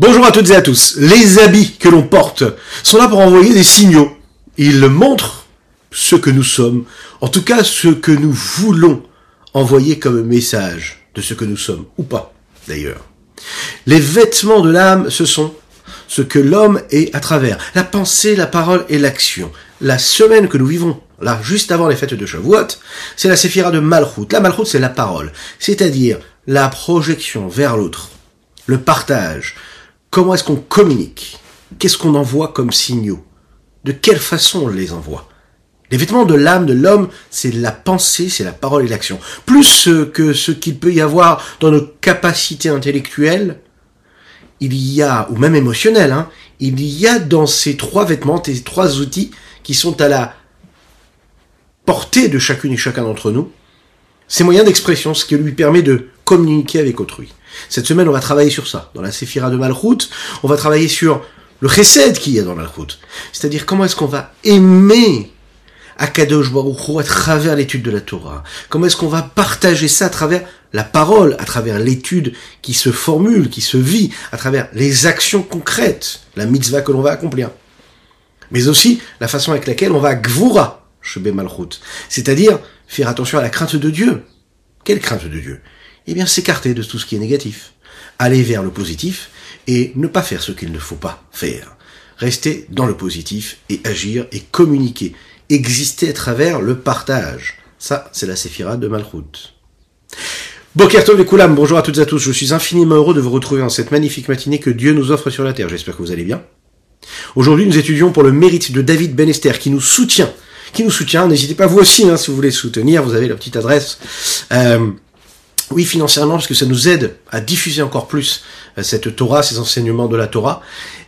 Bonjour à toutes et à tous. Les habits que l'on porte sont là pour envoyer des signaux. Ils montrent ce que nous sommes, en tout cas ce que nous voulons envoyer comme message de ce que nous sommes, ou pas d'ailleurs. Les vêtements de l'âme, ce sont ce que l'homme est à travers la pensée, la parole et l'action. La semaine que nous vivons, là, juste avant les fêtes de Shavuot, c'est la séphira de Malchut. La Malchut, c'est la parole, c'est-à-dire la projection vers l'autre, le partage, Comment est-ce qu'on communique? Qu'est-ce qu'on envoie comme signaux? De quelle façon on les envoie? Les vêtements de l'âme de l'homme, c'est la pensée, c'est la parole et l'action. Plus que ce qu'il peut y avoir dans nos capacités intellectuelles, il y a, ou même émotionnelles, hein, il y a dans ces trois vêtements, ces trois outils qui sont à la portée de chacune et chacun d'entre nous, ces moyens d'expression, ce qui lui permet de communiquer avec autrui. Cette semaine, on va travailler sur ça. Dans la Séphira de Malchut, on va travailler sur le chesed qu'il y a dans Malchut. C'est-à-dire comment est-ce qu'on va aimer Akadosh Baruch à travers l'étude de la Torah? Comment est-ce qu'on va partager ça à travers la parole, à travers l'étude qui se formule, qui se vit, à travers les actions concrètes, la mitzvah que l'on va accomplir? Mais aussi la façon avec laquelle on va gvura, Shebe Malchut. C'est-à-dire faire attention à la crainte de Dieu. Quelle crainte de Dieu? Eh bien s'écarter de tout ce qui est négatif, aller vers le positif et ne pas faire ce qu'il ne faut pas faire. Rester dans le positif et agir et communiquer, exister à travers le partage. Ça, c'est la séphira de Malchut. Bokertov et Koulam, bonjour à toutes et à tous. Je suis infiniment heureux de vous retrouver en cette magnifique matinée que Dieu nous offre sur la terre. J'espère que vous allez bien. Aujourd'hui, nous étudions pour le mérite de David Ben Esther qui nous soutient. Qui nous soutient. N'hésitez pas vous aussi, hein, si vous voulez soutenir. Vous avez la petite adresse. Euh, oui, financièrement, parce que ça nous aide à diffuser encore plus euh, cette Torah, ces enseignements de la Torah.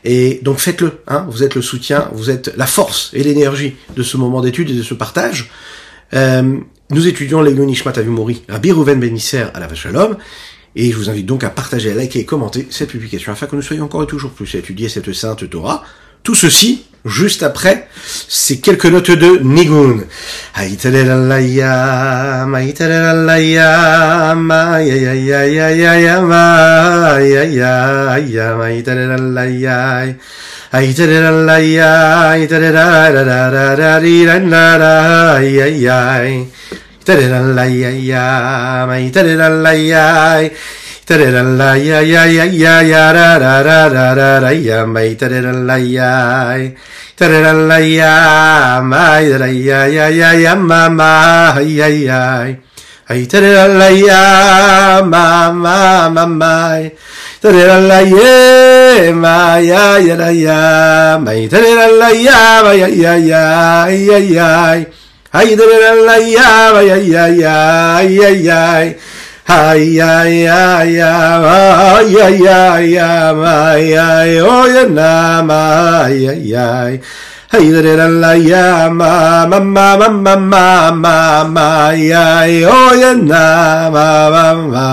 Et donc faites-le, hein, vous êtes le soutien, vous êtes la force et l'énergie de ce moment d'étude et de ce partage. Euh, nous étudions les Nishmat Avimori, Rabbi Rouven Benisser à la Vachalom, et je vous invite donc à partager, à liker et commenter cette publication afin que nous soyons encore et toujours plus à étudier cette sainte Torah. Tout ceci juste après ces quelques notes de Nigun. Ay,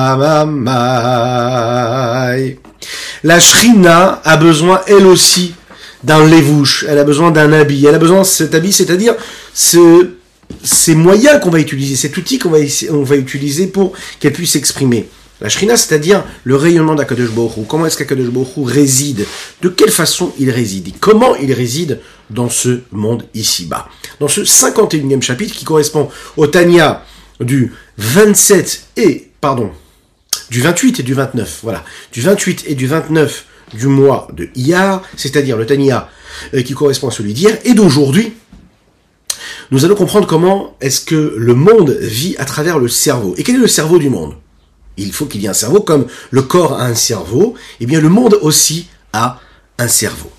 la La shrina a besoin elle aussi d'un levouche, elle a besoin d'un habit, elle a besoin de cet habit, c'est-à-dire ce ces moyens qu'on va utiliser, cet outil qu'on va, utiliser pour qu'elle puisse s'exprimer. La shrina, c'est-à-dire le rayonnement d'Akadosh Baruch Comment est-ce qu'Akadosh Baruch réside? De quelle façon il réside? Comment il réside dans ce monde ici-bas? Dans ce 51e chapitre qui correspond au Tanya du 27 et, pardon, du 28 et du 29, voilà, du 28 et du 29 du mois de Iyar, c'est-à-dire le Tanya euh, qui correspond à celui d'hier, et d'aujourd'hui, nous allons comprendre comment est-ce que le monde vit à travers le cerveau. Et quel est le cerveau du monde? Il faut qu'il y ait un cerveau, comme le corps a un cerveau, et eh bien le monde aussi a un cerveau.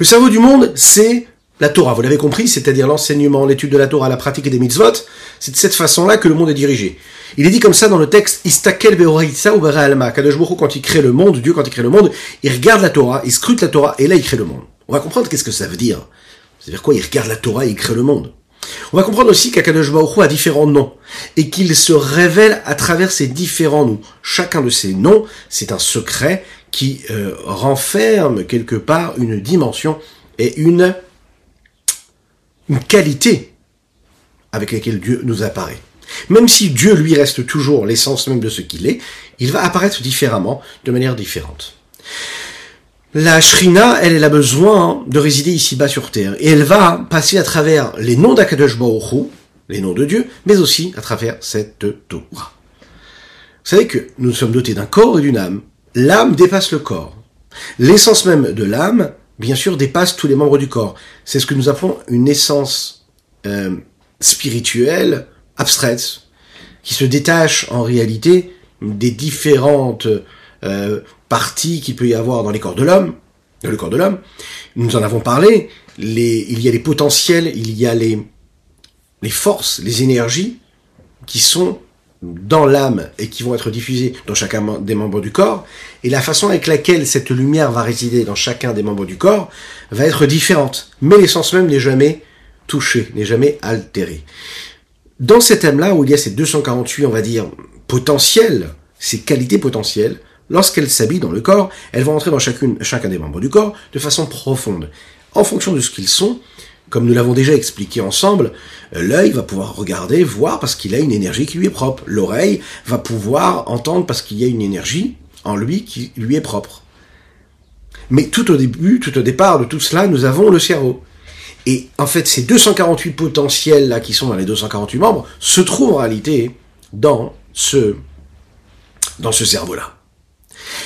Le cerveau du monde, c'est la Torah, vous l'avez compris, c'est-à-dire l'enseignement, l'étude de la Torah, la pratique des mitzvot, c'est de cette façon-là que le monde est dirigé. Il est dit comme ça dans le texte Istakel Beoraitsa ou Alma. Kadosh quand il crée le monde, Dieu quand il crée le monde, il regarde la Torah, il scrute la Torah, et là il crée le monde. On va comprendre qu'est-ce que ça veut dire. C'est-à-dire quoi Il regarde la Torah et il crée le monde. On va comprendre aussi qu'Akadosh a différents noms et qu'il se révèle à travers ces différents noms. Chacun de ces noms, c'est un secret qui euh, renferme quelque part une dimension et une, une qualité avec laquelle Dieu nous apparaît. Même si Dieu lui reste toujours l'essence même de ce qu'il est, il va apparaître différemment, de manière différente. La Shrina, elle, a besoin de résider ici-bas sur terre. Et elle va passer à travers les noms d'Akadosh Baruch les noms de Dieu, mais aussi à travers cette Torah. Vous savez que nous sommes dotés d'un corps et d'une âme. L'âme dépasse le corps. L'essence même de l'âme, bien sûr, dépasse tous les membres du corps. C'est ce que nous appelons une essence euh, spirituelle, abstraite, qui se détache en réalité des différentes euh, parties qu'il peut y avoir dans les corps de l'homme, dans le corps de l'homme. Nous en avons parlé. Il y a les potentiels, il y a les, forces, les énergies qui sont dans l'âme et qui vont être diffusées dans chacun des membres du corps, et la façon avec laquelle cette lumière va résider dans chacun des membres du corps va être différente. Mais l'essence même n'est jamais touchée, n'est jamais altérée. Dans cet thème-là, où il y a ces 248, on va dire, potentiels, ces qualités potentielles, lorsqu'elles s'habillent dans le corps, elles vont entrer dans chacun des membres du corps de façon profonde. En fonction de ce qu'ils sont, comme nous l'avons déjà expliqué ensemble, l'œil va pouvoir regarder, voir parce qu'il a une énergie qui lui est propre. L'oreille va pouvoir entendre parce qu'il y a une énergie en lui qui lui est propre. Mais tout au début, tout au départ de tout cela, nous avons le cerveau. Et en fait, ces 248 potentiels là qui sont dans les 248 membres se trouvent en réalité dans ce dans ce cerveau-là.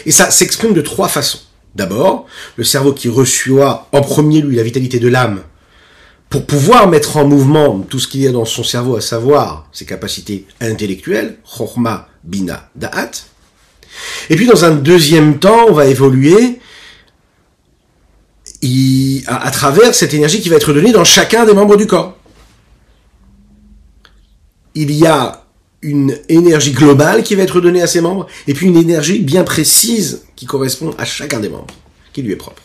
Et ça s'exprime de trois façons. D'abord, le cerveau qui reçoit en premier lui la vitalité de l'âme pour pouvoir mettre en mouvement tout ce qu'il y a dans son cerveau, à savoir ses capacités intellectuelles, chorma, bina, da'at. Et puis dans un deuxième temps, on va évoluer à, travers cette énergie qui va être donnée dans chacun des membres du corps. Il y a une énergie globale qui va être donnée à ces membres, et puis une énergie bien précise qui correspond à chacun des membres, qui lui est propre.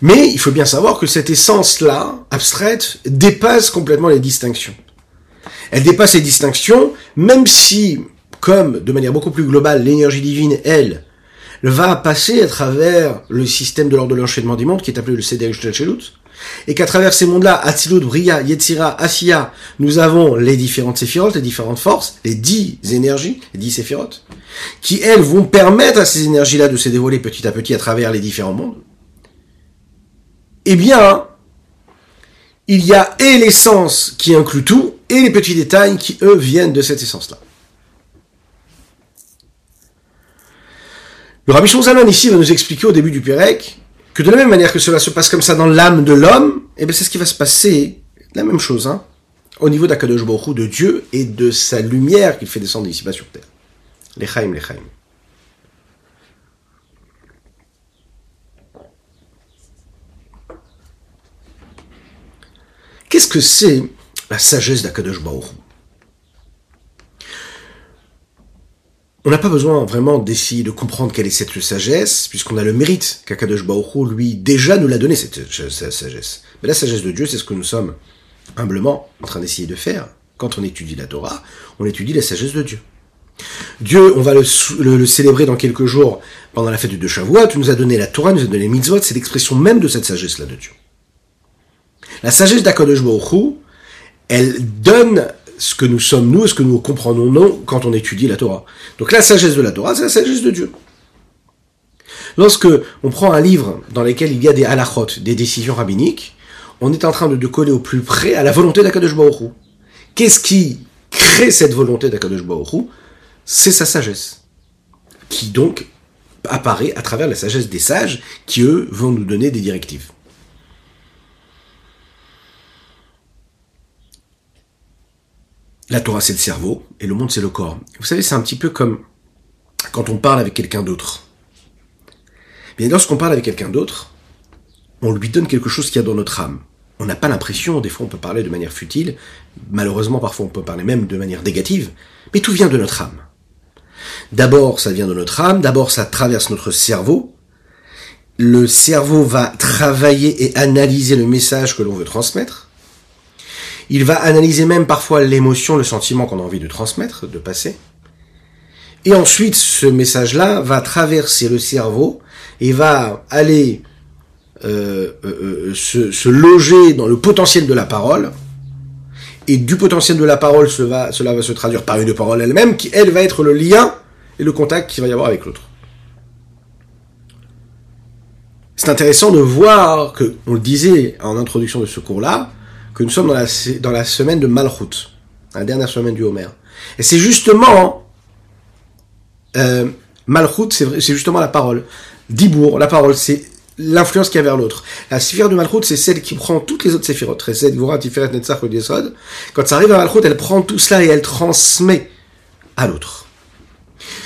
Mais il faut bien savoir que cette essence-là, abstraite, dépasse complètement les distinctions. Elle dépasse les distinctions, même si, comme de manière beaucoup plus globale, l'énergie divine, elle, va passer à travers le système de l'ordre de l'enchaînement des mondes, qui est appelé le Seder Shelut, et qu'à travers ces mondes-là, Atzilut, Bria, Yetzira, Asiya, nous avons les différentes séphirotes, les différentes forces, les dix énergies, les dix séphirotes, qui, elles, vont permettre à ces énergies-là de se dévoiler petit à petit à travers les différents mondes eh bien, il y a et l'essence qui inclut tout, et les petits détails qui, eux, viennent de cette essence-là. Le Rabbi Shonzaman ici va nous expliquer au début du Pérec que de la même manière que cela se passe comme ça dans l'âme de l'homme, eh bien c'est ce qui va se passer, la même chose, hein, au niveau d'Akadosh Baruch de Dieu et de sa lumière qu'il fait descendre ici-bas sur terre. L'Echaim, l'Echaim. Qu'est-ce que c'est la sagesse d'Akadosh Baruch On n'a pas besoin vraiment d'essayer de comprendre quelle est cette sagesse, puisqu'on a le mérite qu'Akadosh Baruch lui, déjà nous l'a donné, cette, sagesse. Mais la sagesse de Dieu, c'est ce que nous sommes humblement en train d'essayer de faire. Quand on étudie la Torah, on étudie la sagesse de Dieu. Dieu, on va le, célébrer dans quelques jours pendant la fête de Shavuot, tu nous as donné la Torah, nous a donné les mitzvot, c'est l'expression même de cette sagesse-là de Dieu. La sagesse d'Akadosh Baruch elle donne ce que nous sommes nous et ce que nous comprenons nous quand on étudie la Torah. Donc la sagesse de la Torah, c'est la sagesse de Dieu. Lorsque on prend un livre dans lequel il y a des halachot, des décisions rabbiniques, on est en train de, coller au plus près à la volonté d'Akadosh Baruch Qu'est-ce qui crée cette volonté d'Akadosh Baruch C'est sa sagesse. Qui donc apparaît à travers la sagesse des sages qui, eux, vont nous donner des directives. La Torah, c'est le cerveau, et le monde, c'est le corps. Vous savez, c'est un petit peu comme quand on parle avec quelqu'un d'autre. Bien, lorsqu'on parle avec quelqu'un d'autre, on lui donne quelque chose qu'il y a dans notre âme. On n'a pas l'impression, des fois on peut parler de manière futile, malheureusement parfois on peut parler même de manière négative, mais tout vient de notre âme. D'abord ça vient de notre âme, d'abord ça traverse notre cerveau, le cerveau va travailler et analyser le message que l'on veut transmettre, il va analyser même parfois l'émotion, le sentiment qu'on a envie de transmettre, de passer. Et ensuite, ce message-là va traverser le cerveau et va aller euh, euh, euh, se, loger dans le potentiel de la parole. Et du potentiel de la parole, cela va se traduire par une parole elle-même, qui, elle, va être le lien et le contact qu'il va y avoir avec l'autre. C'est intéressant de voir que, on le disait en introduction de ce cours-là, que nous sommes dans la, dans la semaine de Malchut, la dernière semaine du Homer. Et c'est justement, euh, Malchut, c'est justement la parole. Dibour, la parole, c'est l'influence qu'il y a vers l'autre. La sphère de Malchut, c'est celle qui prend toutes les autres séphirotes. Chesed, Gvura, Tiferet, Netzach. Quand ça arrive à Malchut, elle prend tout cela et elle transmet à l'autre.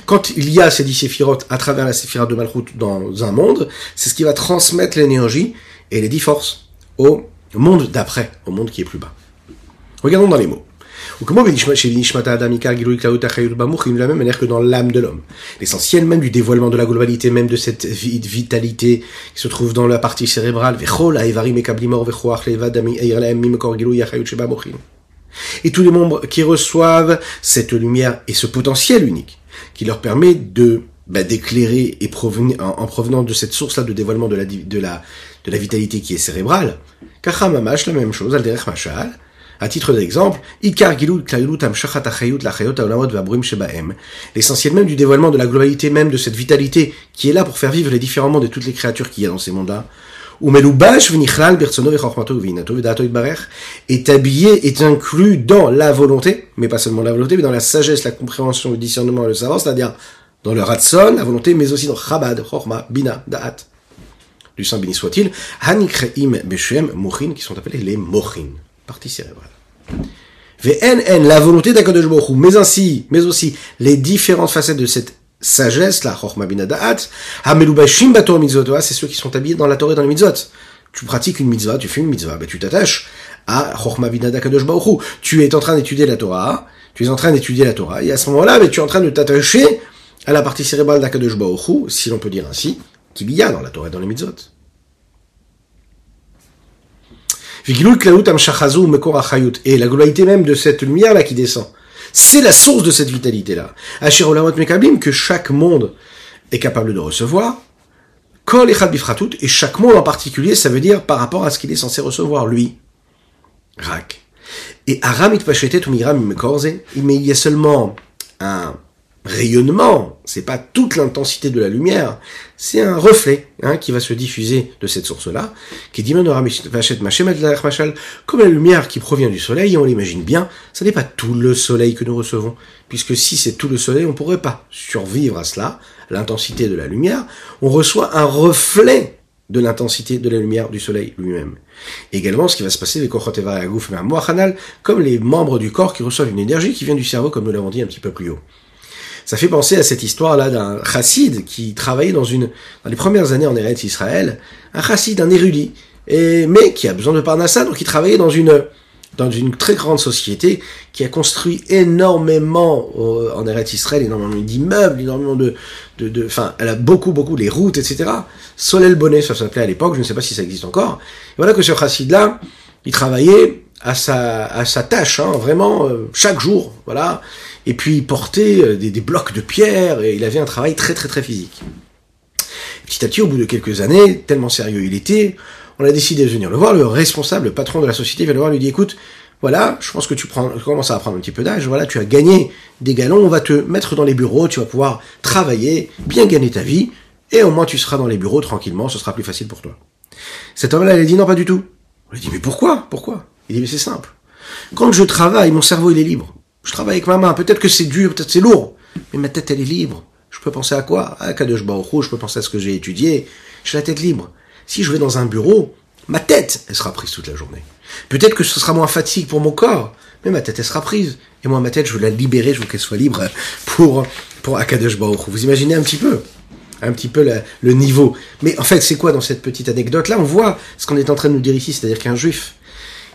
Quand il y a ces dix séphirotes à travers la séphira de Malchut dans un monde, c'est ce qui va transmettre l'énergie et les dix forces au monde d'après, au monde qui est plus bas. Regardons dans les mots. De la même manière que dans l'âme de l'homme. L'essentiel même du dévoilement de la globalité, même de cette vitalité qui se trouve dans la partie cérébrale, et tous les membres qui reçoivent cette lumière et ce potentiel unique, qui leur permet de bah, d'éclairer et provenir, en, provenant de cette source-là de dévoilement de la, de la, de la vitalité qui est cérébrale. Kachamamash, la même chose, Alderech Mashal, à titre d'exemple, l'essentiel même du dévoilement de la globalité même de cette vitalité qui est là pour faire vivre les différents mondes et toutes les créatures qu'il y a dans ces mondes-là, est habillé, est inclus dans la volonté, mais pas seulement la volonté, mais dans la sagesse, la compréhension, le discernement et le savoir, c'est-à-dire dans le ratson, la volonté, mais aussi dans chabad, chorma, bina, da'at. Du Saint béni soit-il, hanikreim beshem mochin, qui sont appelés les mochin partie cérébrale. VNN, la volonté d'Akadosh Baruch mais ainsi, mais aussi les différentes facettes de cette sagesse, la Chochma Binadaat, Hamelubashim Bator Mitzvot, c'est ceux qui sont habillés dans la Torah dans les mitzvot. Tu pratiques une mitzvah, tu fais une mitzvah, ben tu t'attaches à Chochma Binada Kadosh Baruch Tu es en train d'étudier la Torah, tu es en train d'étudier la Torah, et à ce moment-là, ben, tu es en train de t'attacher à la partie cérébrale d'Akadosh si l'on peut dire ainsi, qu'il y a dans la Torah et dans les mitzvot. Et la globalité même de cette lumière-là qui descend. C'est la source de cette vitalité-là. que chaque monde est capable de recevoir. Kol et chaque monde en particulier, ça veut dire par rapport à ce qu'il est censé recevoir, lui. Rak. Et Aram mais il y a seulement un rayonnement, c'est pas toute l'intensité de la lumière, c'est un reflet hein, qui va se diffuser de cette source-là, qui dit comme la lumière qui provient du soleil, on l'imagine bien, ce n'est pas tout le soleil que nous recevons, puisque si c'est tout le soleil, on ne pourrait pas survivre à cela, l'intensité de la lumière, on reçoit un reflet de l'intensité de la lumière du soleil lui-même. Également, ce qui va se passer avec Kochoteva et Agouf, comme les membres du corps qui reçoivent une énergie qui vient du cerveau, comme nous l'avons dit un petit peu plus haut. Ça fait penser à cette histoire-là d'un chassid qui travaillait dans une, dans les premières années en Eretz Israël, un chassid, un érudit, et, mais qui a besoin de Parnassa, donc il travaillait dans une, dans une très grande société qui a construit énormément euh, en Eretz Israël, énormément d'immeubles, énormément de, de, enfin, elle a beaucoup, beaucoup les routes, etc. Solel Bonnet, ça s'appelait à l'époque, je ne sais pas si ça existe encore. Voilà que ce chassid-là, il travaillait à sa, à sa tâche, hein, vraiment euh, chaque jour, voilà et puis il portait euh, des, blocs de pierre, et il avait un travail très très très physique. Petit à petit, au bout de quelques années, tellement sérieux il était, on a décidé de venir le voir, le responsable, le patron de la société vient le voir, lui dit, écoute, voilà, je pense que tu, prends, commences à prendre un petit peu d'âge, voilà, tu as gagné des galons, on va te mettre dans les bureaux, tu vas pouvoir travailler, bien gagner ta vie, et au moins tu seras dans les bureaux tranquillement, ce sera plus facile pour toi. Cet homme-là, il a dit non, pas du tout. On lui dit, mais pourquoi? Pourquoi? Il dit, mais c'est simple. Quand je travaille, mon cerveau, il est libre. Je travaille avec ma main. Peut-être que c'est dur, peut-être c'est lourd. Mais ma tête, elle est libre. Je peux penser à quoi? À Kadosh Baruch je peux penser à ce que j'ai étudié. J'ai la tête libre. Si je vais dans un bureau, ma tête, elle sera prise toute la journée. Peut-être que ce sera moins fatigue pour mon corps, mais ma tête, elle sera prise. Et moi, ma tête, je veux la libérer, je veux qu'elle soit libre pour, pour Akadosh Baruch Vous imaginez un petit peu? Un petit peu le niveau. Mais en fait, c'est quoi dans cette petite anecdote-là? On voit ce qu'on est en train de nous dire ici, c'est-à-dire qu'un juif,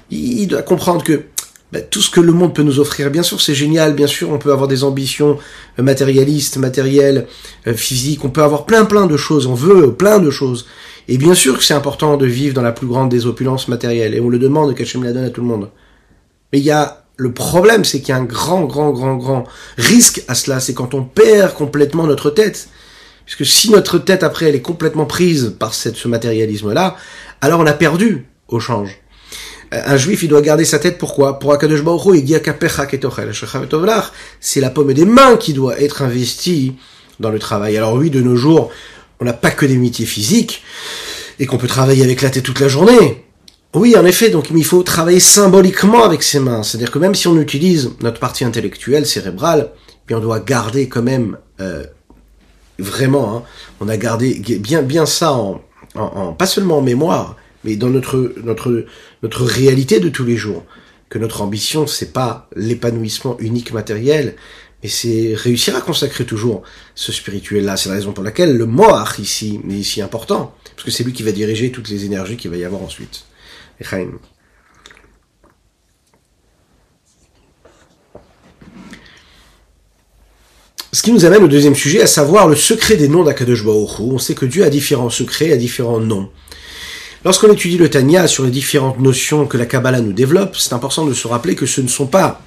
il doit comprendre que bah, tout ce que le monde peut nous offrir. Bien sûr, c'est génial. Bien sûr, on peut avoir des ambitions euh, matérialistes, matérielles, euh, physiques. On peut avoir plein, plein de choses. On veut plein de choses. Et bien sûr que c'est important de vivre dans la plus grande des opulences matérielles. Et on le demande, qu'Hachem la donne à tout le monde. Mais il y a le problème, c'est qu'il y a un grand, grand, grand, grand risque à cela. C'est quand on perd complètement notre tête. Puisque si notre tête après elle est complètement prise par cette, ce matérialisme-là, alors on a perdu au change un juif, il doit garder sa tête, pourquoi? Pour Akadosh Baruch il dit c'est la pomme des mains qui doit être investie dans le travail. Alors oui, de nos jours, on n'a pas que des métiers physiques, et qu'on peut travailler avec la tête toute la journée. Oui, en effet, donc il faut travailler symboliquement avec ses mains. C'est-à-dire que même si on utilise notre partie intellectuelle, cérébrale, puis on doit garder quand même euh, vraiment, hein, on a gardé bien bien ça en, en, pas seulement en mémoire, mais dans notre notre notre réalité de tous les jours. Que notre ambition, c'est pas l'épanouissement unique matériel, mais c'est réussir à consacrer toujours ce spirituel-là. C'est la raison pour laquelle le moach ici est si important, parce que c'est lui qui va diriger toutes les énergies qu'il va y avoir ensuite. Ce qui nous amène au deuxième sujet, à savoir le secret des noms d'Akadosh Baruch On sait que Dieu a différents secrets, a différents noms. Lorsqu'on étudie le Tanya sur les différentes notions que la Kabbalah nous développe, c'est important de se rappeler que ce ne sont pas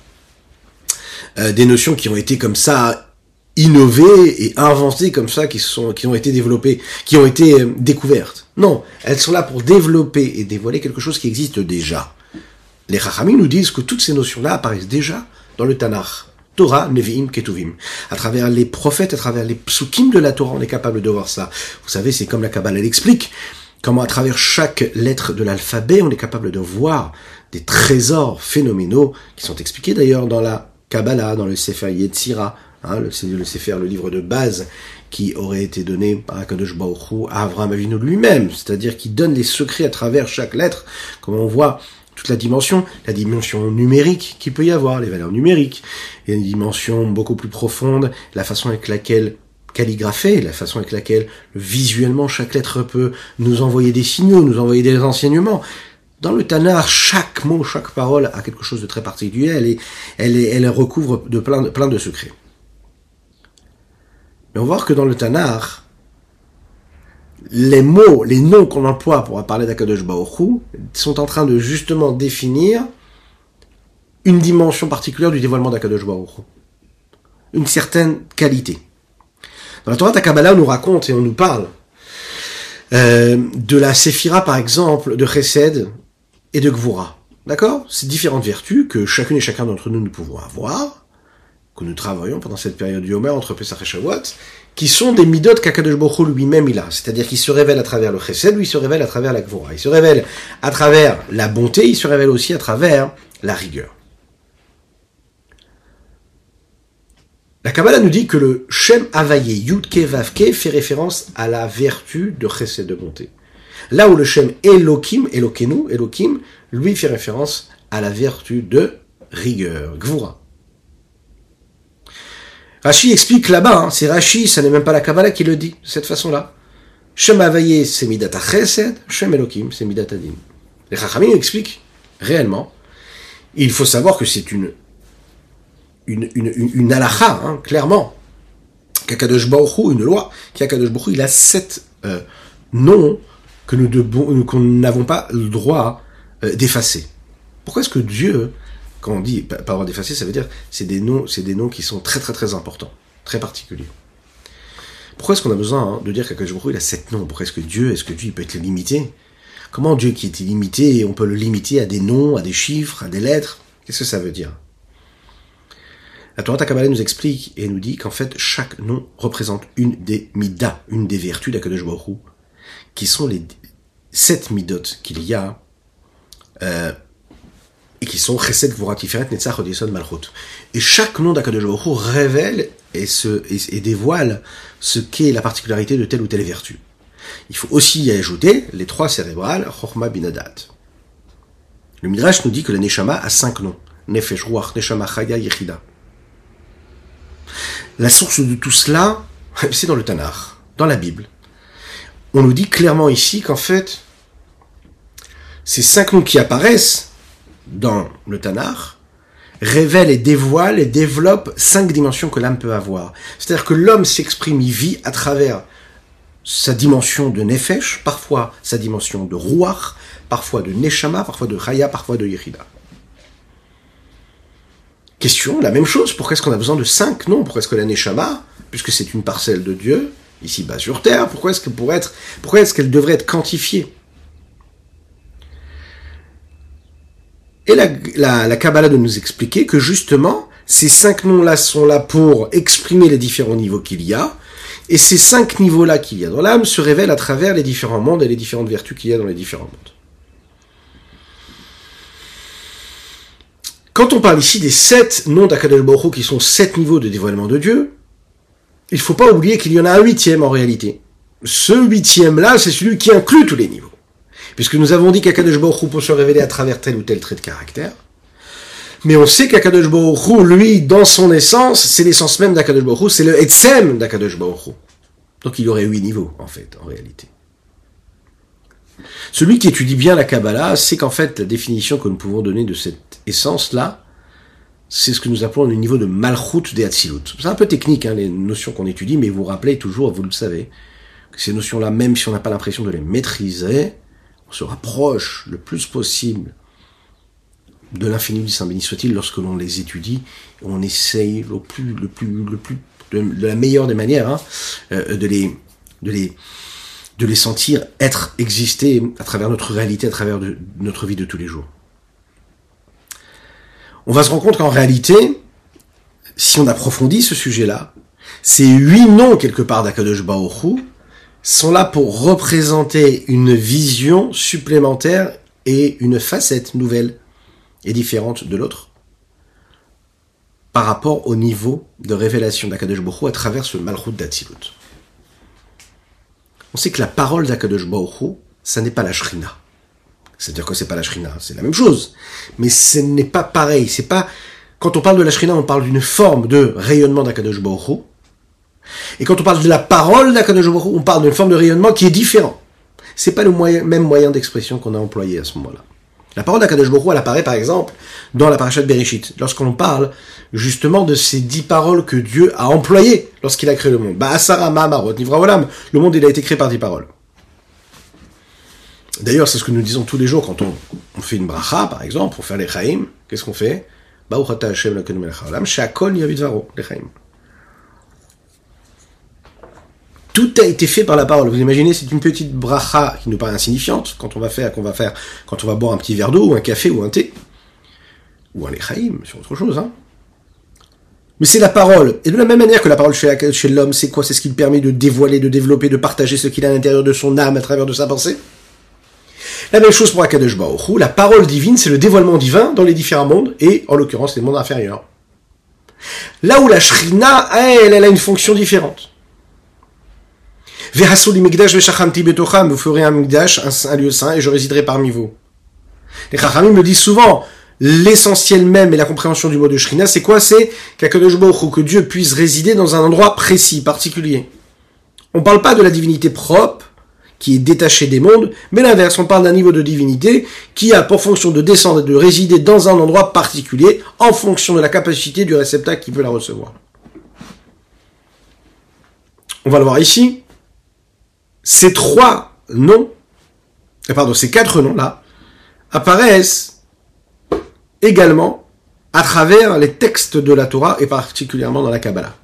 euh, des notions qui ont été comme ça innovées et inventées comme ça, qui sont, qui ont été développées, qui ont été euh, découvertes. Non, elles sont là pour développer et dévoiler quelque chose qui existe déjà. Les Chachamim nous disent que toutes ces notions-là apparaissent déjà dans le Tanakh. Torah, Nevi'im, Ketuvim. À travers les prophètes, à travers les psukim de la Torah, on est capable de voir ça. Vous savez, c'est comme la Kabbalah l'explique. Comment à travers chaque lettre de l'alphabet, on est capable de voir des trésors phénoménaux qui sont expliqués d'ailleurs dans la Kabbalah, dans le Sefer Yetzira, hein, le, le Sefer, le livre de base qui aurait été donné par Akadosh Baruch à Avraham Avinu lui-même, c'est-à-dire qui donne les secrets à travers chaque lettre, comme on voit toute la dimension, la dimension numérique qu'il peut y avoir, les valeurs numériques, et une dimension beaucoup plus profonde, la façon avec laquelle calligrapher, la façon avec laquelle visuellement chaque lettre peut nous envoyer des signaux, nous envoyer des renseignements. Dans le Tanar, chaque mot, chaque parole a quelque chose de très particulier, elle, est, elle, est, elle recouvre de plein, de plein de secrets. Mais on voit que dans le Tanar, les mots, les noms qu'on emploie pour parler d'Akadosh sont en train de justement définir une dimension particulière du dévoilement d'Akadosh. Une certaine qualité. Dans la Torah Takabala, on nous raconte et on nous parle euh, de la Séphira, par exemple, de Chesed et de Gvura. D'accord? C'est différentes vertus que chacune et chacun d'entre nous nous pouvons avoir, que nous travaillons pendant cette période du Homer entre Pesach et Shavuot, qui sont des midot qu'Akadosh Baruch lui-même il a. C'est-à-dire qu'il se révèle à travers le chesed, lui il se révèle à travers la gvora. Il se révèle à travers la bonté, il se révèle aussi à travers la rigueur. La Kabbalah nous dit que le Shem Avaye Yudke Vavke fait référence à la vertu de chesed de bonté. Là où le Shem Elohim, Elokenu, Elohim, lui fait référence à la vertu de rigueur, Gvura. Rashi explique là-bas, hein, c'est Rashi, ça n'est même pas la Kabbalah qui le dit, de cette façon-là. Shem Avaye, c'est Midata Chesed, Shem Elohim, c'est Midata Din. Les Chachamim expliquent, réellement, il faut savoir que c'est une, une, une, une, halakha, hein, clairement. Kakadosh une loi, Kakadosh il a sept euh, noms que nous qu'on n'avons pas le droit euh, d'effacer. Pourquoi est-ce que Dieu quand on dit pas avoir d'effacer, ça veut dire c'est des noms, c'est des noms qui sont très très très importants, très particuliers. Pourquoi est-ce qu'on a besoin hein, de dire qu'Akadosh il a sept noms? Pourquoi est-ce que Dieu, est-ce que Dieu peut être limité? Comment Dieu qui est illimité, on peut le limiter à des noms, à des chiffres, à des lettres? Qu'est-ce que ça veut dire? La Torah Kabbalah nous explique et nous dit qu'en fait chaque nom représente une des midas, une des vertus d'Akadosh Baruch qui sont les sept midot qu'il y a euh, et qui sont Chesed, Gvura, Tiferet, Netzach, Odison, Malchut. Et chaque nom d'Akadosh Baruch révèle et, se, et, dévoile ce qu'est la particularité de telle ou telle vertu. Il faut aussi y ajouter les trois cérébrales, Chochma, Binadat. Le Midrash nous dit que la Neshama a cinq noms. Nefesh, Ruach, Neshama, Chaya, Yechida. La source de tout cela, c'est dans le Tanakh, dans la Bible. On nous dit clairement ici qu'en fait, ces cinq noms qui apparaissent, dans le Tanar révèle et dévoile et développe cinq dimensions que l'âme peut avoir. C'est-à-dire que l'homme s'exprime, il vit à travers sa dimension de Nefesh, parfois sa dimension de Ruach, parfois de Neshama, parfois de Chaya, parfois de Yechida. La même chose, pourquoi est-ce qu'on a besoin de cinq Non, pourquoi est-ce que la Neshama, puisque c'est une parcelle de Dieu, ici bas sur Terre, pourquoi est-ce qu'elle devrait être quantifiée? Et la, la, la Kabbalah de nous expliquer que justement, ces cinq noms-là sont là pour exprimer les différents niveaux qu'il y a, Et ces cinq niveaux-là qu'il y a dans l'âme se révèlent à travers les différents mondes et les différentes vertus qu'il y a dans les différents mondes. Quand on parle ici des sept noms d'Akadosh Baruch qui sont sept niveaux de dévoilement de Dieu, il faut pas oublier qu'il y en a un huitième en réalité. Ce huitième-là, c'est celui qui inclut tous les niveaux. Puisque nous avons dit qu'Akadosh peut se révéler à travers tel ou tel trait de caractère. Mais on sait qu'Akadosh lui, dans son essence, c'est l'essence même d'Akadosh c'est le Etsem d'Akadosh Donc il y aurait huit niveaux, en fait, en réalité. Celui qui étudie bien la Kabbalah sait qu'en fait, la définition que nous pouvons donner de cette essence-là, c'est ce que nous appelons le niveau de Malchut des Hatzilut. C'est un peu technique, hein, les notions qu'on étudie, mais vous rappelez toujours, vous le savez, que ces notions-là, même si on n'a pas l'impression de les maîtriser, on se rapproche le plus possible de l'infini du Saint béni soit-il lorsque l'on les étudie, on essaye le plus, le plus, le plus, de, la meilleure des manières, hein, euh, de les, de les, de les sentir être, exister à travers notre réalité, à travers notre vie de tous les jours. On va se rendre compte qu'en réalité, si on approfondit ce sujet-là, ces huit noms quelque part d'Akadosh Baoru sont là pour représenter une vision supplémentaire et une facette nouvelle et différente de l'autre par rapport au niveau de révélation d'Akadosh Baruch à travers ce Malchut d'Atsilut. On sait que la parole d'Akadosh Baruch ça n'est pas la Shrina. C'est-à-dire que c'est pas la Shrina, c'est la même chose. Mais ce n'est pas pareil, c'est pas... Quand on parle de la Shrina, on parle d'une forme de rayonnement d'Akadosh Baruch Et quand on parle de la parole d'Akadosh Baruch on parle d'une forme de rayonnement qui est différent. C'est pas le même moyen d'expression qu'on a employé à ce moment-là. La parole d'Akadosh Baruch elle apparaît par exemple dans la parasha de Bereshit, lorsqu'on parle justement de ces dix paroles que Dieu a employées lorsqu'il a créé le monde. Ma'amarot, le monde a été créé par dix paroles. D'ailleurs, c'est ce que nous disons tous les jours quand on, fait une bracha, par exemple, pour faire les chaim. Qu'est-ce qu'on fait? Hashem tout a été fait par la parole. Vous imaginez, c'est une petite bracha qui nous paraît insignifiante quand on va faire, qu'on va faire, quand on va boire un petit verre d'eau ou un café ou un thé ou un lechaim, c'est autre chose. Hein. Mais c'est la parole. Et de la même manière que la parole chez, l'homme, c'est quoi? C'est ce qui lui permet de dévoiler, de développer, de partager ce qu'il a à l'intérieur de son âme à travers de sa pensée? La même chose pour Akadosh Baruch La parole divine, c'est le dévoilement divin dans les différents mondes, et en l'occurrence les mondes inférieurs. Là où la Shrina, elle, elle a une fonction différente. Vous ferez un migdash, un, lieu saint, et je résiderai parmi vous. Les Chachamim me disent souvent, l'essentiel même et la compréhension du mot de Shrina, c'est quoi? C'est que Dieu puisse résider dans un endroit précis, particulier. On ne parle pas de la divinité propre, qui est détachée des mondes, mais l'inverse, on parle d'un niveau de divinité qui a pour fonction de descendre et de résider dans un endroit particulier en fonction de la capacité du réceptacle qui peut la recevoir. On va le voir ici ces trois noms, euh, pardon, ces quatre noms-là, apparaissent également à travers les textes de la Torah et particulièrement dans la Kabbalah.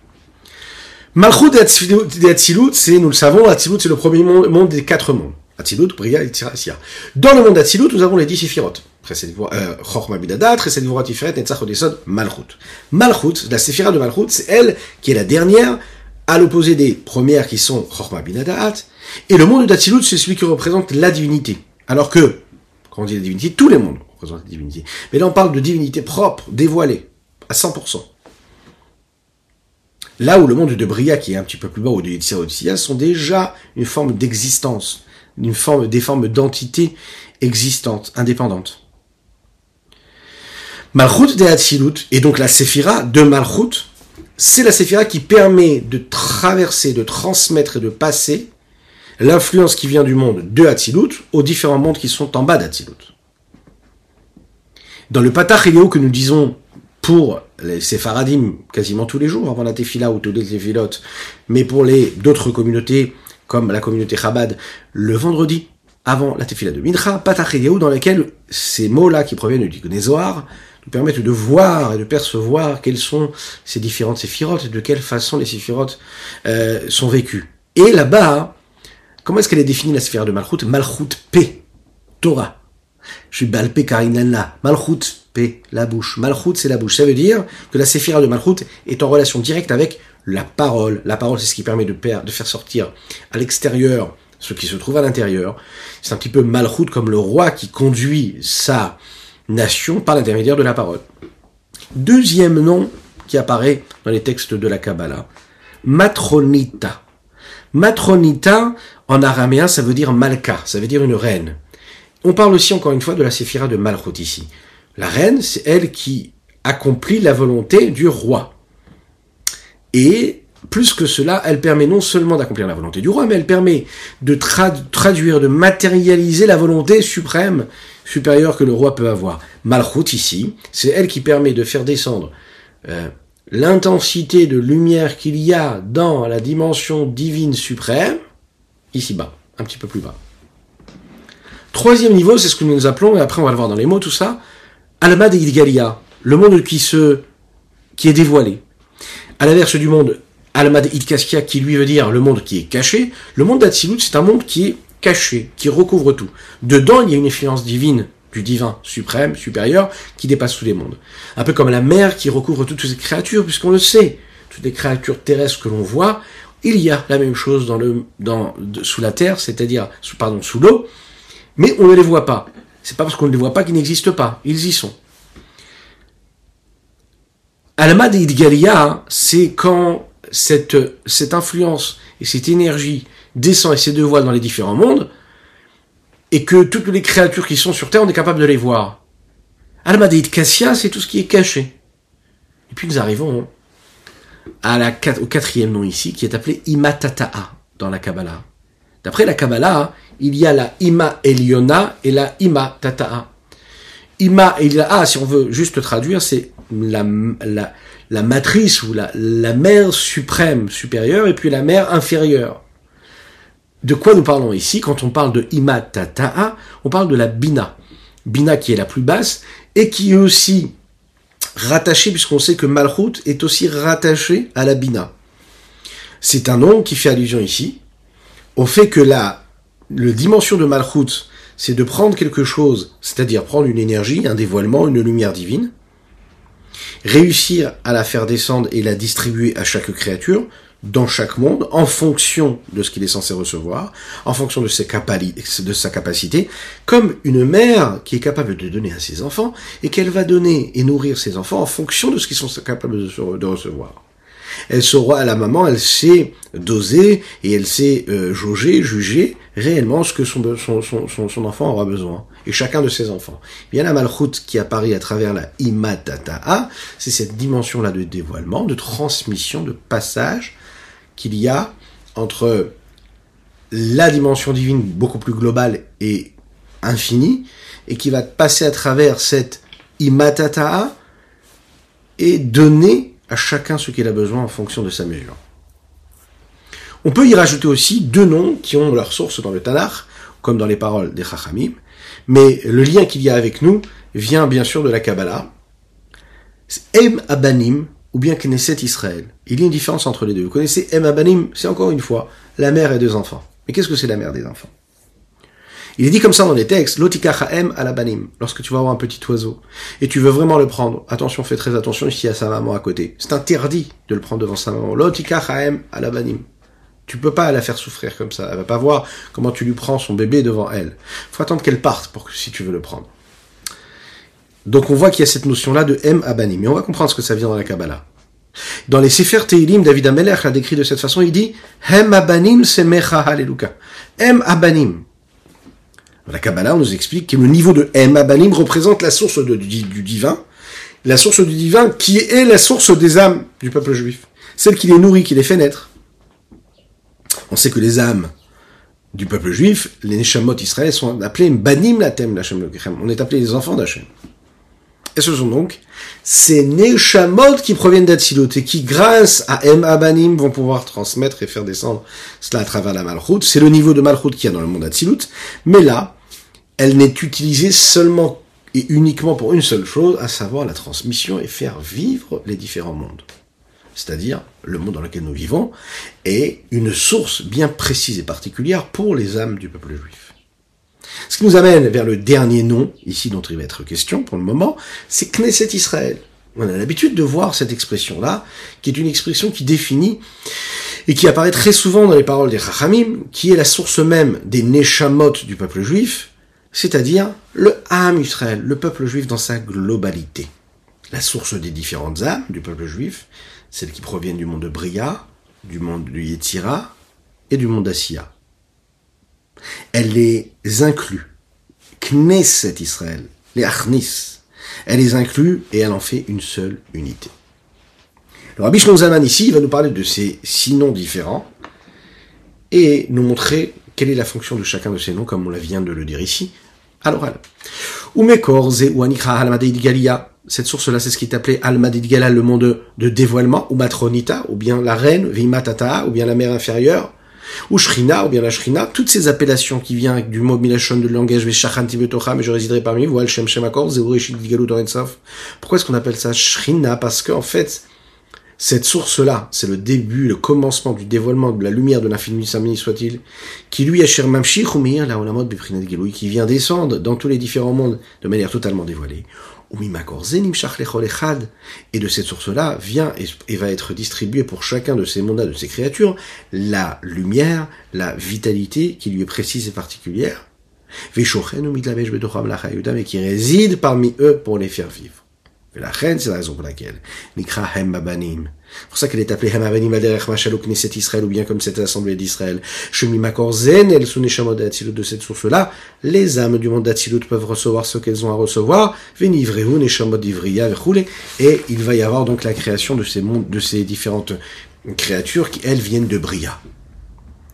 Malchut et Atzilut, c'est, nous le savons, Atzilut c'est le premier monde, des quatre mondes. Atzilut, Bria et Tirasya. Dans le monde d'Atzilut, nous avons les dix Séphirot. Euh, Chorma Bidadat, Chesed Gvura Tiferet, Netzach Odesod, Malchut. Malchut, la Séphira de Malchut, c'est elle qui est la dernière, à l'opposé des premières qui sont Chorma Bidadat, et le monde d'Atsilut, c'est celui qui représente la divinité. Alors que, quand on dit la divinité, tous les mondes représentent la divinité. Mais là, on parle de divinité propre, dévoilée, à 100%. Là où le monde de Bria, qui est un petit peu plus bas, ou de Yetzirah sont déjà une forme d'existence, une forme, des formes d'entité existantes, indépendantes. Malchut de Hatzilut, et donc la Séphira de Malchut, c'est la Séphira qui permet de traverser, de transmettre et de passer l'influence qui vient du monde de Hatzilut aux différents mondes qui sont en bas d'Hatzilut. Dans le Patach que nous disons pour les Séfaradim quasiment tous les jours avant la Tefila ou tous les Tefilotes, mais pour les d'autres communautés comme la communauté Chabad le vendredi avant la Tefila de Mincha, Patach dans lequel ces mots-là qui proviennent du Zohar nous permettent de voir et de percevoir quelles sont ces différentes séphirotes et de quelle façon les séphirotes euh, sont vécues. Et là-bas, Comment est-ce qu'elle est définie la sphère de Malchut? Malchut P, Torah. Je suis Balpe Karinana. Malchut P, la bouche. Malchut, c'est la bouche. Ça veut dire que la séphira de Malchut est en relation directe avec la parole. La parole, c'est ce qui permet de, de faire sortir à l'extérieur ce qui se trouve à l'intérieur. C'est un petit peu Malchut comme le roi qui conduit sa nation par l'intermédiaire de la parole. Deuxième nom qui apparaît dans les textes de la Kabbalah, Matronita. Matronita, en araméen, ça veut dire Malka, ça veut dire une reine. On parle aussi encore une fois de la séphira de Malchut ici. La reine, c'est elle qui accomplit la volonté du roi. Et plus que cela, elle permet non seulement d'accomplir la volonté du roi, mais elle permet de traduire, de matérialiser la volonté suprême, supérieure que le roi peut avoir. Malchut ici, c'est elle qui permet de faire descendre euh, l'intensité de lumière qu'il y a dans la dimension divine suprême, ici bas, un petit peu plus bas. Troisième niveau, c'est ce que nous appelons, et après on va le voir dans les mots, tout ça, Alma de Idgalia, le monde qui se, qui est dévoilé. À l'inverse du monde Alma de Idkaskia, qui lui veut dire le monde qui est caché, le monde d'Atsilut, c'est un monde qui est caché, qui recouvre tout. Dedans, il y a une influence divine du divin suprême, supérieur, qui dépasse tous les mondes. Un peu comme la mer qui recouvre toutes ces créatures, puisqu'on le sait, toutes les créatures terrestres que l'on voit, il y a la même chose dans le, sous la terre, c'est-à-dire, sous, pardon, sous l'eau, mais on ne les voit pas. C'est pas parce qu'on ne les voit pas qu'ils n'existent pas, ils y sont. Alma de c'est quand cette, cette influence et cette énergie descend et se dévoile dans les différents mondes, et que toutes les créatures qui sont sur Terre, on est capable de les voir. Al-Madid Kassia, c'est tout ce qui est caché. Et puis nous arrivons au quatrième nom ici, qui est appelé Imatata'a dans la Kabbalah. D'après la Kabbalah, il y a la Ima Eliona et la Ima Tata'a. Ima Eliona, si on veut juste traduire, c'est la, matrice ou la mère suprême supérieure et puis la mère inférieure. De quoi nous parlons ici Quand on parle de Imatata'a, on parle de la Bina. Bina qui est la plus basse et qui est aussi rattachée, puisqu'on sait que Malchut est aussi rattaché à la Bina. C'est un nom qui fait allusion ici au fait que la le dimension de Malchut, c'est de prendre quelque chose, c'est-à-dire prendre une énergie, un dévoilement, une lumière divine, réussir à la faire descendre et la distribuer à chaque créature, dans chaque monde, en fonction de ce qu'il est censé recevoir, en fonction de, ses de sa capacité, comme une mère qui est capable de donner à ses enfants, et qu'elle va donner et nourrir ses enfants en fonction de ce qu'ils sont capables de recevoir. Elle saura la maman, elle sait doser et elle sait euh, jauger, juger réellement ce que son, son, son, enfant aura besoin. Et chacun de ses enfants. Bien la malchoute qui apparaît à travers la imatata'a, c'est cette dimension-là de dévoilement, de transmission, de passage qu'il y a entre la dimension divine beaucoup plus globale et infinie, et qui va passer à travers cette imatata'a et donner à chacun ce qu'il a besoin en fonction de sa mesure. On peut y rajouter aussi deux noms qui ont leur source dans le Tanakh, comme dans les paroles des Chachamim, mais le lien qu'il y a avec nous vient bien sûr de la Kabbalah. Em Abanim, ou bien Knesset Israël. Il y a une différence entre les deux. Vous connaissez Em Abanim, c'est encore une fois la mère et deux enfants. Mais qu'est-ce que c'est la mère des enfants? Il est dit comme ça dans les textes, Lotika Chaem alabanim, lorsque tu vas avoir un petit oiseau, et tu veux vraiment le prendre, attention, fais très attention ici à sa maman à côté. C'est interdit de le prendre devant sa maman. Lotika Chaem alabanim. Tu peux pas la faire souffrir comme ça. Elle va pas voir comment tu lui prends son bébé devant elle. Faut attendre qu'elle parte pour que, si tu veux le prendre. Donc on voit qu'il y a cette notion-là de M abanim. Mais on va comprendre ce que ça vient dans la Kabbalah. Dans les Sefer Teilim, David Ameler l'a décrit de cette façon. Il dit Hem abanim semecha haleluka. M abanim. La Kabbalah, nous explique que le niveau de M abanim représente la source du, divin, la source du divin qui est la source des âmes du peuple juif, celle qui les nourrit, qui les fait naître. On sait que les âmes du peuple juif, les Neshamot Israël, sont appelés Banim Latem On est appelés les enfants d'Hachem. Et ce sont donc ces Neshamot qui proviennent d'Atsilut et qui, grâce à M Abanim, vont pouvoir transmettre et faire descendre cela à travers la Malchut. C'est le niveau de Malchut qu'il y a dans le monde d'Atsilut. Mais là, elle n'est utilisée seulement et uniquement pour une seule chose, à savoir la transmission et faire vivre les différents mondes c'est-à-dire le monde dans lequel nous vivons, est une source bien précise et particulière pour les âmes du peuple juif. Ce qui nous amène vers le dernier nom, ici dont il va être question pour le moment, c'est Knesset Israël. On a l'habitude de voir cette expression-là, qui est une expression qui définit et qui apparaît très souvent dans les paroles des Chachamim, qui est la source même des Neshamot du peuple juif, c'est-à-dire le Ham Israël, le peuple juif dans sa globalité. La source des différentes âmes du peuple juif, celles qui proviennent du monde de Bria, du monde du Yetzira et du monde d'Assia. Elle les inclut. Knesset Israël, les Achnis. Elle les inclut et elle en fait une seule unité. Le Rabbi Zaman ici va nous parler de ces six noms différents et nous montrer quelle est la fonction de chacun de ces noms, comme on vient de le dire ici, à l'oral. Cette source-là, c'est ce qui est appelé Almadid Galia, le monde de dévoilement, ou Matronita, ou bien la reine, Vimatata, ou bien la mère inférieure, ou Shrina, ou bien la Shrina, toutes ces appellations qui viennent du mot Milachon de langage mais je résiderai parmi vous, Shem Shemakor, Pourquoi est-ce qu'on appelle ça Shrina? Parce qu'en fait, cette source-là, c'est le début, le commencement du dévoilement de la lumière de l'infini samini soit-il, qui lui là où la mode qui vient descendre dans tous les différents mondes de manière totalement dévoilée. Et de cette source-là vient et, va être distribué pour chacun de ces mondes de ces créatures, la lumière, la vitalité qui lui est précise et particulière, et qui réside parmi eux pour les faire vivre. La reine, c'est la raison pour laquelle. Nikra Hem C'est pour ça qu'elle est appelée Hem Babanim Aderech Machalou Knesset Israël, ou bien comme cette assemblée d'Israël. Shemi Makor Zen, elle Suneshamod de cette source-là. Les âmes du monde d'Atsilut peuvent recevoir ce qu'elles ont à recevoir. Venivrehu, Neshamod Ivriya, Verhoule. Et il va y avoir donc la création de ces mondes, de ces différentes créatures qui, elles, viennent de Bria.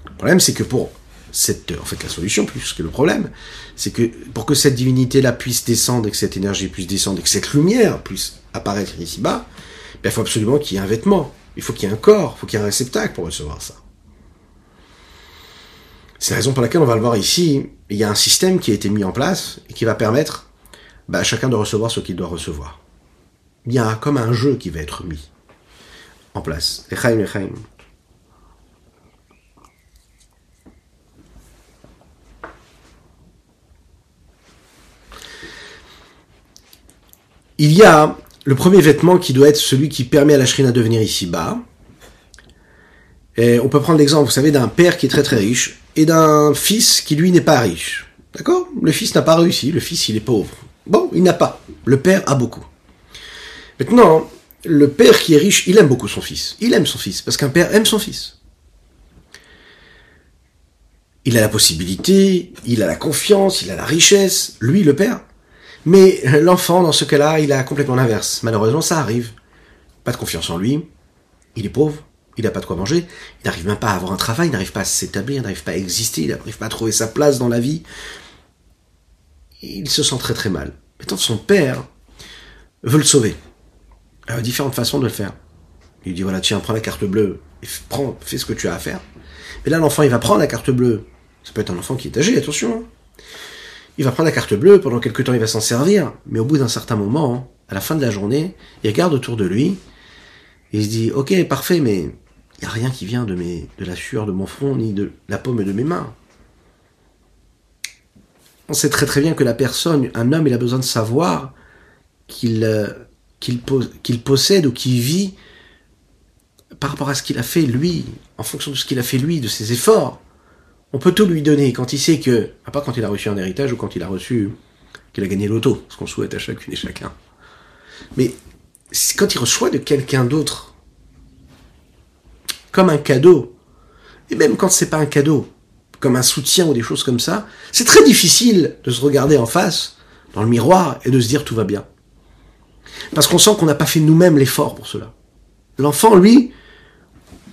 Le problème, c'est que pour cette, en fait, la solution plus que le problème, c'est que pour que cette divinité-là puisse descendre et que cette énergie puisse descendre et que cette lumière puisse apparaître ici-bas, ben, il faut absolument qu'il y ait un vêtement, il faut qu'il y ait un corps, il faut qu'il y ait un réceptacle pour recevoir ça. C'est la raison pour laquelle on va le voir ici, il y a un système qui a été mis en place et qui va permettre ben, à chacun de recevoir ce qu'il doit recevoir. Il y a comme un jeu qui va être mis en place. Echaim, Echaim. Il y a le premier vêtement qui doit être celui qui permet à la shrina de venir ici-bas. Et on peut prendre l'exemple, vous savez, d'un père qui est très très riche et d'un fils qui lui n'est pas riche. D'accord? Le fils n'a pas réussi, le fils il est pauvre. Bon, il n'a pas. Le père a beaucoup. Maintenant, le père qui est riche, il aime beaucoup son fils. Il aime son fils, parce qu'un père aime son fils. Il a la possibilité, il a la confiance, il a la richesse. Lui, le père, mais l'enfant, dans ce cas-là, il a complètement l'inverse. Malheureusement, ça arrive. Pas de confiance en lui. Il est pauvre. Il n'a pas de quoi manger. Il n'arrive même pas à avoir un travail. Il n'arrive pas à s'établir. Il n'arrive pas à exister. Il n'arrive pas à trouver sa place dans la vie. Il se sent très très mal. Maintenant, son père veut le sauver. Il a différentes façons de le faire. Il lui dit voilà, tiens, prends la carte bleue. Prends, fais ce que tu as à faire. Mais là, l'enfant, il va prendre la carte bleue. Ça peut être un enfant qui est âgé, attention. Hein il va prendre la carte bleue, pendant quelques temps il va s'en servir, mais au bout d'un certain moment, à la fin de la journée, il regarde autour de lui, il se dit, ok, parfait, mais il n'y a rien qui vient de, la sueur de mon front, ni de la paume de mes mains. On sait très très bien que la personne, un homme, il a besoin de savoir qu'il euh, qu'il possède ou qu'il vit par rapport à ce qu'il a fait lui, en fonction de ce qu'il a fait lui, de ses efforts. On peut tout lui donner quand il sait que, à part quand il a reçu un héritage ou quand il a reçu, qu'il a gagné l'auto, ce qu'on souhaite à chacune et chacun. Mais quand il reçoit de quelqu'un d'autre, comme un cadeau, et même quand c'est pas un cadeau, comme un soutien ou des choses comme ça, c'est très difficile de se regarder en face, dans le miroir, et de se dire tout va bien. Parce qu'on sent qu'on n'a pas fait nous-mêmes l'effort pour cela. L'enfant, lui,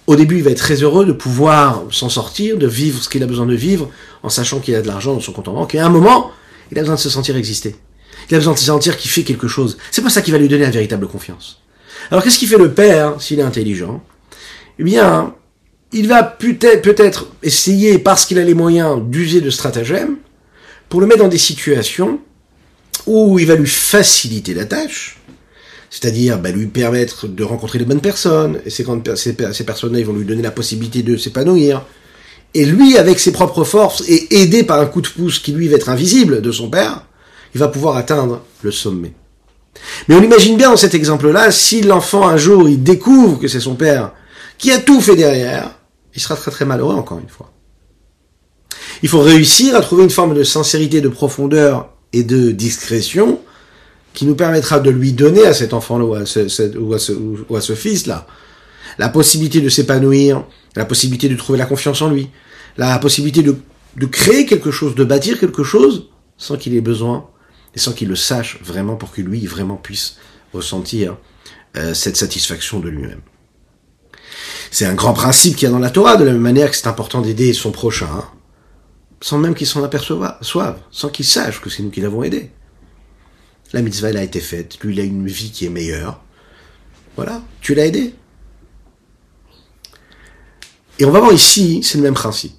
au début, il va être très heureux de pouvoir s'en sortir, de vivre ce qu'il a besoin de vivre, en sachant qu'il a de l'argent dans son compte en banque. Et à un moment, il a besoin de se sentir exister. Il a besoin de se sentir qu'il fait quelque chose. C'est pas ça qui va lui donner la véritable confiance. Alors qu'est-ce qu'il fait le père, s'il est intelligent? Eh bien, il va peut-être essayer, parce qu'il a les moyens, d'user de stratagèmes, pour le mettre dans des situations où il va lui faciliter la tâche, c'est-à-dire bah, lui permettre de rencontrer les bonnes personnes, et ces, personnes-là vont lui donner la possibilité de s'épanouir. Et lui, avec ses propres forces, et aidé par un coup de pouce qui lui va être invisible de son père, il va pouvoir atteindre le sommet. Mais on imagine bien dans cet exemple-là, si l'enfant un jour il découvre que c'est son père qui a tout fait derrière, il sera très très malheureux encore une fois. Il faut réussir à trouver une forme de sincérité, de profondeur et de discrétion qui nous permettra de lui donner à cet enfant-là ou, à ce, fils-là la possibilité de s'épanouir, la possibilité de trouver la confiance en lui, la possibilité de, de créer quelque chose, de bâtir quelque chose sans qu'il ait besoin et sans qu'il le sache vraiment pour que lui vraiment puisse ressentir euh, cette satisfaction de lui-même. C'est un grand principe qu'il y a dans la Torah, de la même manière que c'est important d'aider son prochain, hein, sans même qu'il s'en aperçoive, sans qu'il sache que c'est nous qui l'avons aidé. La mitzvah, a été faite, lui, il a une vie qui est meilleure. Voilà, tu l'as aidé. Et on va voir ici, c'est le même principe.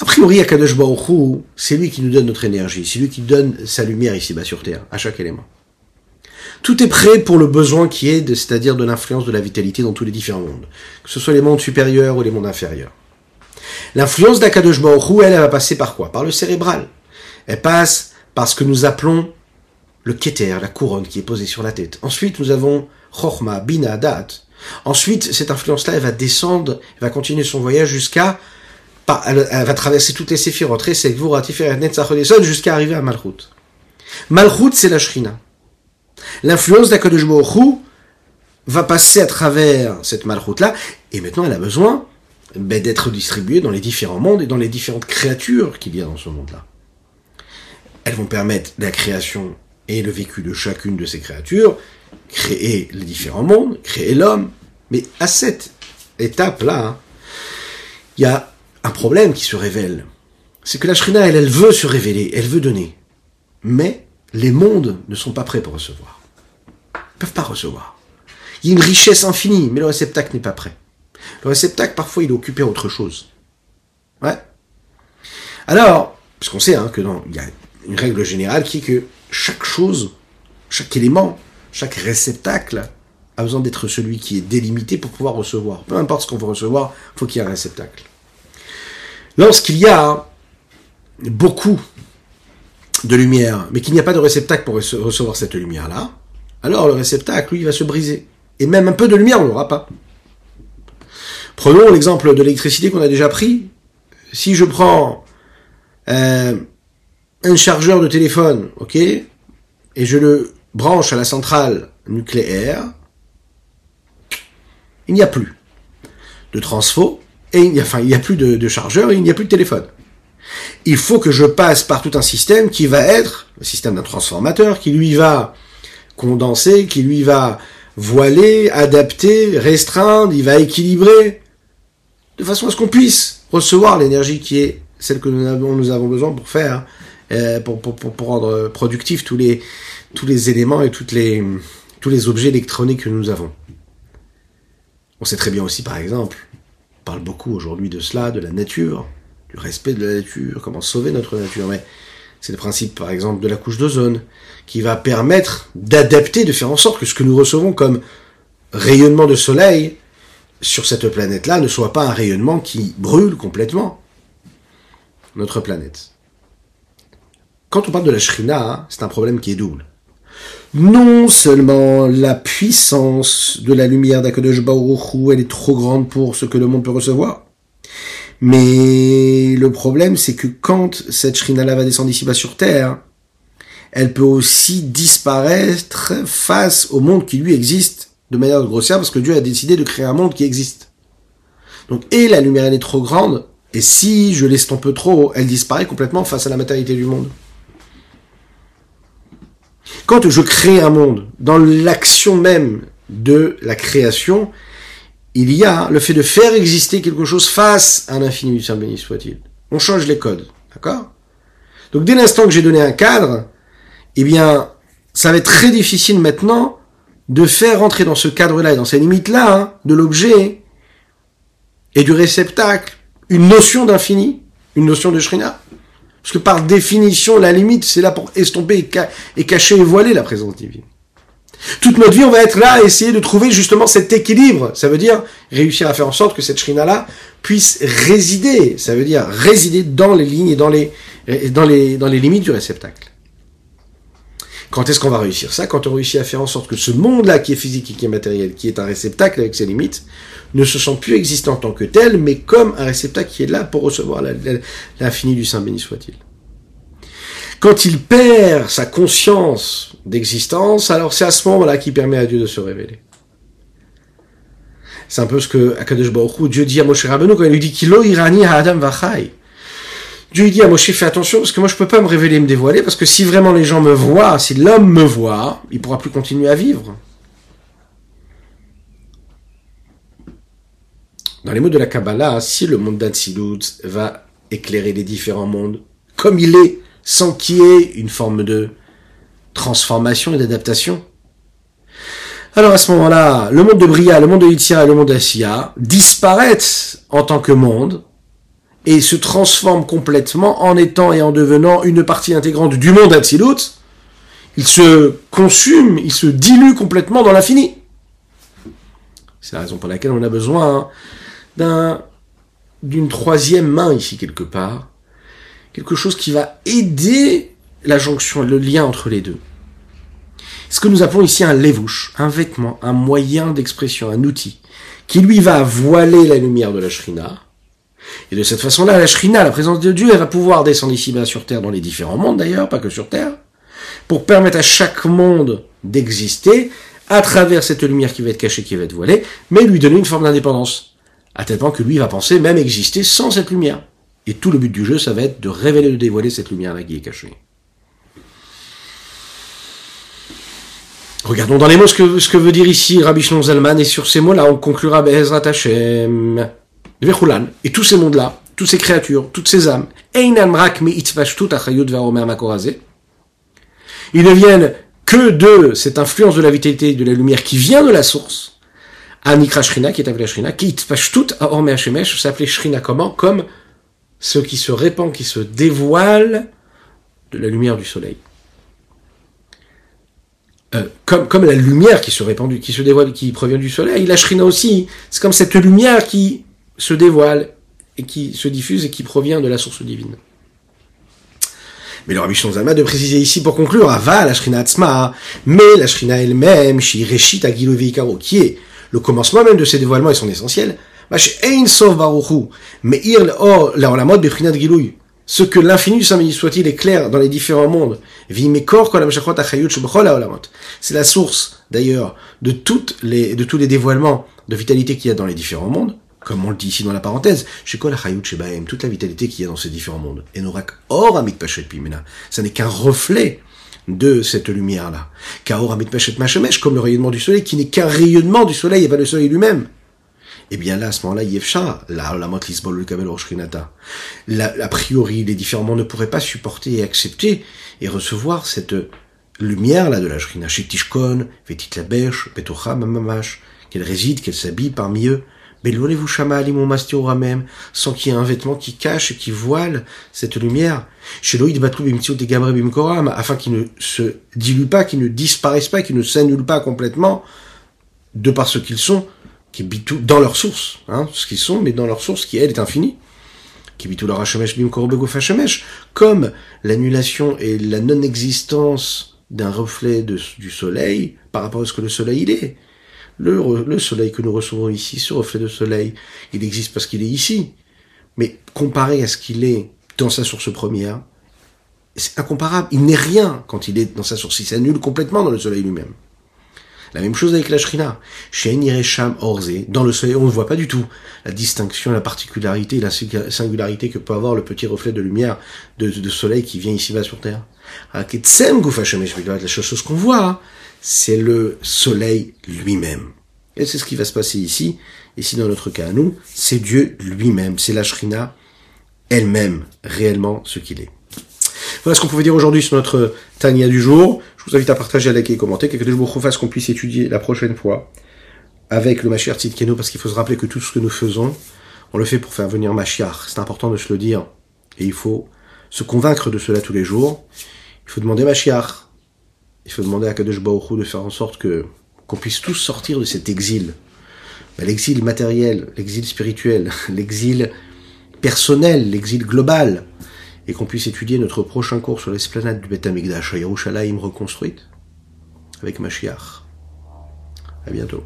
A priori, Akadosh Baruch c'est lui qui nous donne notre énergie, c'est lui qui donne sa lumière ici-bas sur Terre, à chaque élément. Tout est prêt pour le besoin qui est, c'est-à-dire de l'influence de la vitalité dans tous les différents mondes, que ce soit les mondes supérieurs ou les mondes inférieurs. L'influence d'Akadosh Baruch elle, elle va passer par quoi? Par le cérébral. Elle passe par ce que nous appelons le keter, la couronne qui est posée sur la tête. Ensuite, nous avons Chochma, Bina, Dat. Ensuite, cette influence-là, elle va descendre, elle va continuer son voyage jusqu'à elle, va traverser toutes les séphirotes, jusqu'à arriver à Malchut. Malchut, c'est la Shrina. L'influence d'Akadosh va passer à travers cette Malchut-là, et maintenant elle a besoin ben, d'être distribuée dans les différents mondes et dans les différentes créatures qu'il y a dans ce monde-là. Elles vont permettre la création et le vécu de chacune de ces créatures, créer les différents mondes, créer l'homme, mais à cette étape-là, hein, il y a un problème qui se révèle. C'est que la Shrina, elle, elle veut se révéler, elle veut donner. Mais les mondes ne sont pas prêts pour recevoir. Ils ne peuvent pas recevoir. Il y a une richesse infinie, mais le réceptacle n'est pas prêt. Le réceptacle, parfois, il est occupé à autre chose. Ouais. Alors, puisqu'on sait hein, que dans, il y a une règle générale qui est que chaque chose, chaque élément, chaque réceptacle a besoin d'être celui qui est délimité pour pouvoir recevoir. Peu importe ce qu'on veut recevoir, il faut qu'il y ait un réceptacle. Lorsqu'il y a beaucoup de lumière, mais qu'il n'y a pas de réceptacle pour recevoir cette lumière-là, alors le réceptacle, lui, va se briser. Et même un peu de lumière, on n'aura pas. Prenons l'exemple de l'électricité qu'on a déjà pris. Si je prends euh, un chargeur de téléphone, ok, et je le branche à la centrale nucléaire, il n'y a plus de transfo, et il n'y a, enfin, il a plus de, de chargeur et il n'y a plus de téléphone. Il faut que je passe par tout un système qui va être le système d'un transformateur, qui lui va condenser, qui lui va voiler, adapter, restreindre, il va équilibrer, de façon à ce qu'on puisse recevoir l'énergie qui est celle que nous avons, nous avons besoin pour faire, euh, pour, rendre productifs tous les, tous les éléments et toutes les, tous les objets électroniques que nous avons. On sait très bien aussi, par exemple, on parle beaucoup aujourd'hui de cela, de la nature, du respect de la nature, comment sauver notre nature. Mais c'est le principe, par exemple, de la couche d'ozone, qui va permettre d'adapter, de faire en sorte que ce que nous recevons comme rayonnement de soleil sur cette planète-là ne soit pas un rayonnement qui brûle complètement notre planète. Quand on parle de la shrina, c'est un problème qui est double non seulement la puissance de la lumière d'Akadosh elle est trop grande pour ce que le monde peut recevoir, mais le problème c'est que quand cette Shrina-là va descendre ici-bas sur Terre, elle peut aussi disparaître face au monde qui lui existe de manière grossière parce que Dieu a décidé de créer un monde qui existe. Donc, et la lumière elle est trop grande, et si je l'estompe trop, elle disparaît complètement face à la matérialité du monde. Quand je crée un monde, dans l'action même de la création, il y a le fait de faire exister quelque chose face à l'infini du Saint béni soit-il. On change les codes, d'accord? Donc dès l'instant que j'ai donné un cadre, eh bien, ça va être très difficile maintenant de faire rentrer dans ce cadre-là et dans ces limites-là hein, de l'objet et du réceptacle une notion d'infini, une notion de shrina. Parce que par définition, la limite, c'est là pour estomper et, cacher et voiler la présence divine. Toute notre vie, on va être là à essayer de trouver justement cet équilibre. Ça veut dire réussir à faire en sorte que cette shrina-là puisse résider. Ça veut dire résider dans les lignes et dans les, limites du réceptacle. Quand est-ce qu'on va réussir ça? Quand on réussit à faire en sorte que ce monde-là qui est physique et qui est matériel, qui est un réceptacle avec ses limites, ne se sent plus existant en tant que tel, mais comme un réceptacle qui est là pour recevoir l'infini du Saint béni soit-il. Quand il perd sa conscience d'existence, alors c'est à ce moment-là qu'il permet à Dieu de se révéler. C'est un peu ce que Akadosh Baruch Dieu dit à Moshe Rabbeinu quand il lui dit irani Adam vachai. Dieu dit à Moshe fais attention parce que moi je peux pas me révéler, me dévoiler parce que si vraiment les gens me voient, si l'homme me voit, il pourra plus continuer à vivre. Dans les mots de la Kabbalah, si le monde d'Atsilut va éclairer les différents mondes comme il est, sans qu'il y ait une forme de transformation et d'adaptation, alors à ce moment-là, le monde de Bria, le monde de Yitzhak et le monde d'Assia disparaissent en tant que monde et se transforment complètement en étant et en devenant une partie intégrante du monde Atsilut. Ils se consument, ils se diluent complètement dans l'infini. C'est la raison pour laquelle on a besoin d'un d'une troisième main ici quelque part, quelque chose qui va aider la jonction, le lien entre les deux ce que nous appelons ici un lévouche, un vêtement, un moyen d'expression, un outil, qui lui va voiler la lumière de la shrina. Et de cette façon-là, la shrina, la présence de Dieu, elle va pouvoir descendre ici-bas sur Terre, dans les différents mondes d'ailleurs, pas que sur Terre, pour permettre à chaque monde d'exister à travers cette lumière qui va être cachée, qui va être voilée, mais lui donner une forme d'indépendance. À tel point que lui va penser même exister sans cette lumière. Et tout le but du jeu, ça va être de révéler, de dévoiler cette lumière-là qui est cachée. Regardons dans les mots ce que, veut dire ici Rabbi Shlon Zalman, et sur ces mots-là, on conclura Be'ezrat Hashem, Vechulan, et tous ces mondes-là, toutes ces créatures, toutes ces âmes, ils ne viennent que de cette influence de la vitalité de la lumière qui vient de la source, Anikra Shrina, qui est appelée Shrina, qui Itpashtut Aorme Hashemesh, s'appelait Shrina comment? Comme ce qui se répand, qui se dévoile de la lumière du soleil. Euh, comme, comme la lumière qui se répand, qui se dévoile, qui provient du soleil, la shrina aussi, c'est comme cette lumière qui se dévoile et qui se diffuse et qui provient de la source divine. Mais le Rabbi Zalma de préciser ici pour conclure, Ava la Shrina Atzma, mais la Shrina elle-même, Shireshit Agilu qui est le commencement même de ces dévoilements et son essentiel, ce que l'infini du Saint soit-il est dans les différents mondes. C'est la source, d'ailleurs, de toutes les, de tous les dévoilements de vitalité qu'il y a dans les différents mondes, comme on le dit ici dans la parenthèse, toute la vitalité qu'il y a dans ces différents mondes. Et or amit pimena. Ça n'est qu'un reflet de cette lumière-là. comme le rayonnement du soleil, qui n'est qu'un rayonnement du soleil et pas le soleil lui-même eh bien là, à ce moment-là, Yefsha, la, la le kabel la, a priori, les différents mondes ne pourraient pas supporter et accepter et recevoir cette lumière là de la Shrina, Shetishkon, Vetit Labesh, Betocha, Mamamash, qu'elle réside, qu'elle s'habille parmi eux. Sans qu'il y ait un vêtement qui cache et qui voile cette lumière. afin qu'il ne se dilue pas, qu'il ne disparaisse pas, qu'il ne s'annule pas complètement, de par ce qu'ils sont, qui bitou dans leur source, hein, ce qu'ils sont, mais dans leur source qui elle est infinie. Qui bitou leur comme l'annulation et la non-existence d'un reflet du soleil par rapport à ce que le soleil il est. Le, le soleil que nous recevons ici, ce reflet de soleil, il existe parce qu'il est ici. Mais comparé à ce qu'il est dans sa source première, c'est incomparable. Il n'est rien quand il est dans sa source. Il s'annule complètement dans le soleil lui-même. La même chose avec la Shrina. Chez Niresham Orze, dans le soleil, on ne voit pas du tout la distinction, la particularité, la singularité que peut avoir le petit reflet de lumière de, soleil qui vient ici-bas sur Terre. La chose qu'on voit, hein, c'est le soleil lui-même. Et c'est ce qui va se passer ici. Ici, dans notre cas à nous, c'est Dieu lui-même. C'est la Shrina elle-même, réellement ce qu'il est. Voilà ce qu'on pouvait dire aujourd'hui sur notre Tania du jour. Je vous invite à partager, à liker et commenter, que je vous refasse qu'on puisse étudier la prochaine fois avec le Mashiach Tzidkenu, parce qu'il faut se rappeler que tout ce que nous faisons, on le fait pour faire venir Mashiach. C'est important de se le dire. Et il faut se convaincre de cela tous les jours. Il faut demander Mashiach. Il faut demander à Kadosh Baruch de faire en sorte que qu'on puisse tous sortir de cet exil. L'exil matériel, l'exil spirituel, l'exil personnel, l'exil global, et qu'on puisse étudier notre prochain cours sur l'esplanade du Beth Amikdash à reconstruite avec Mashiach. À bientôt.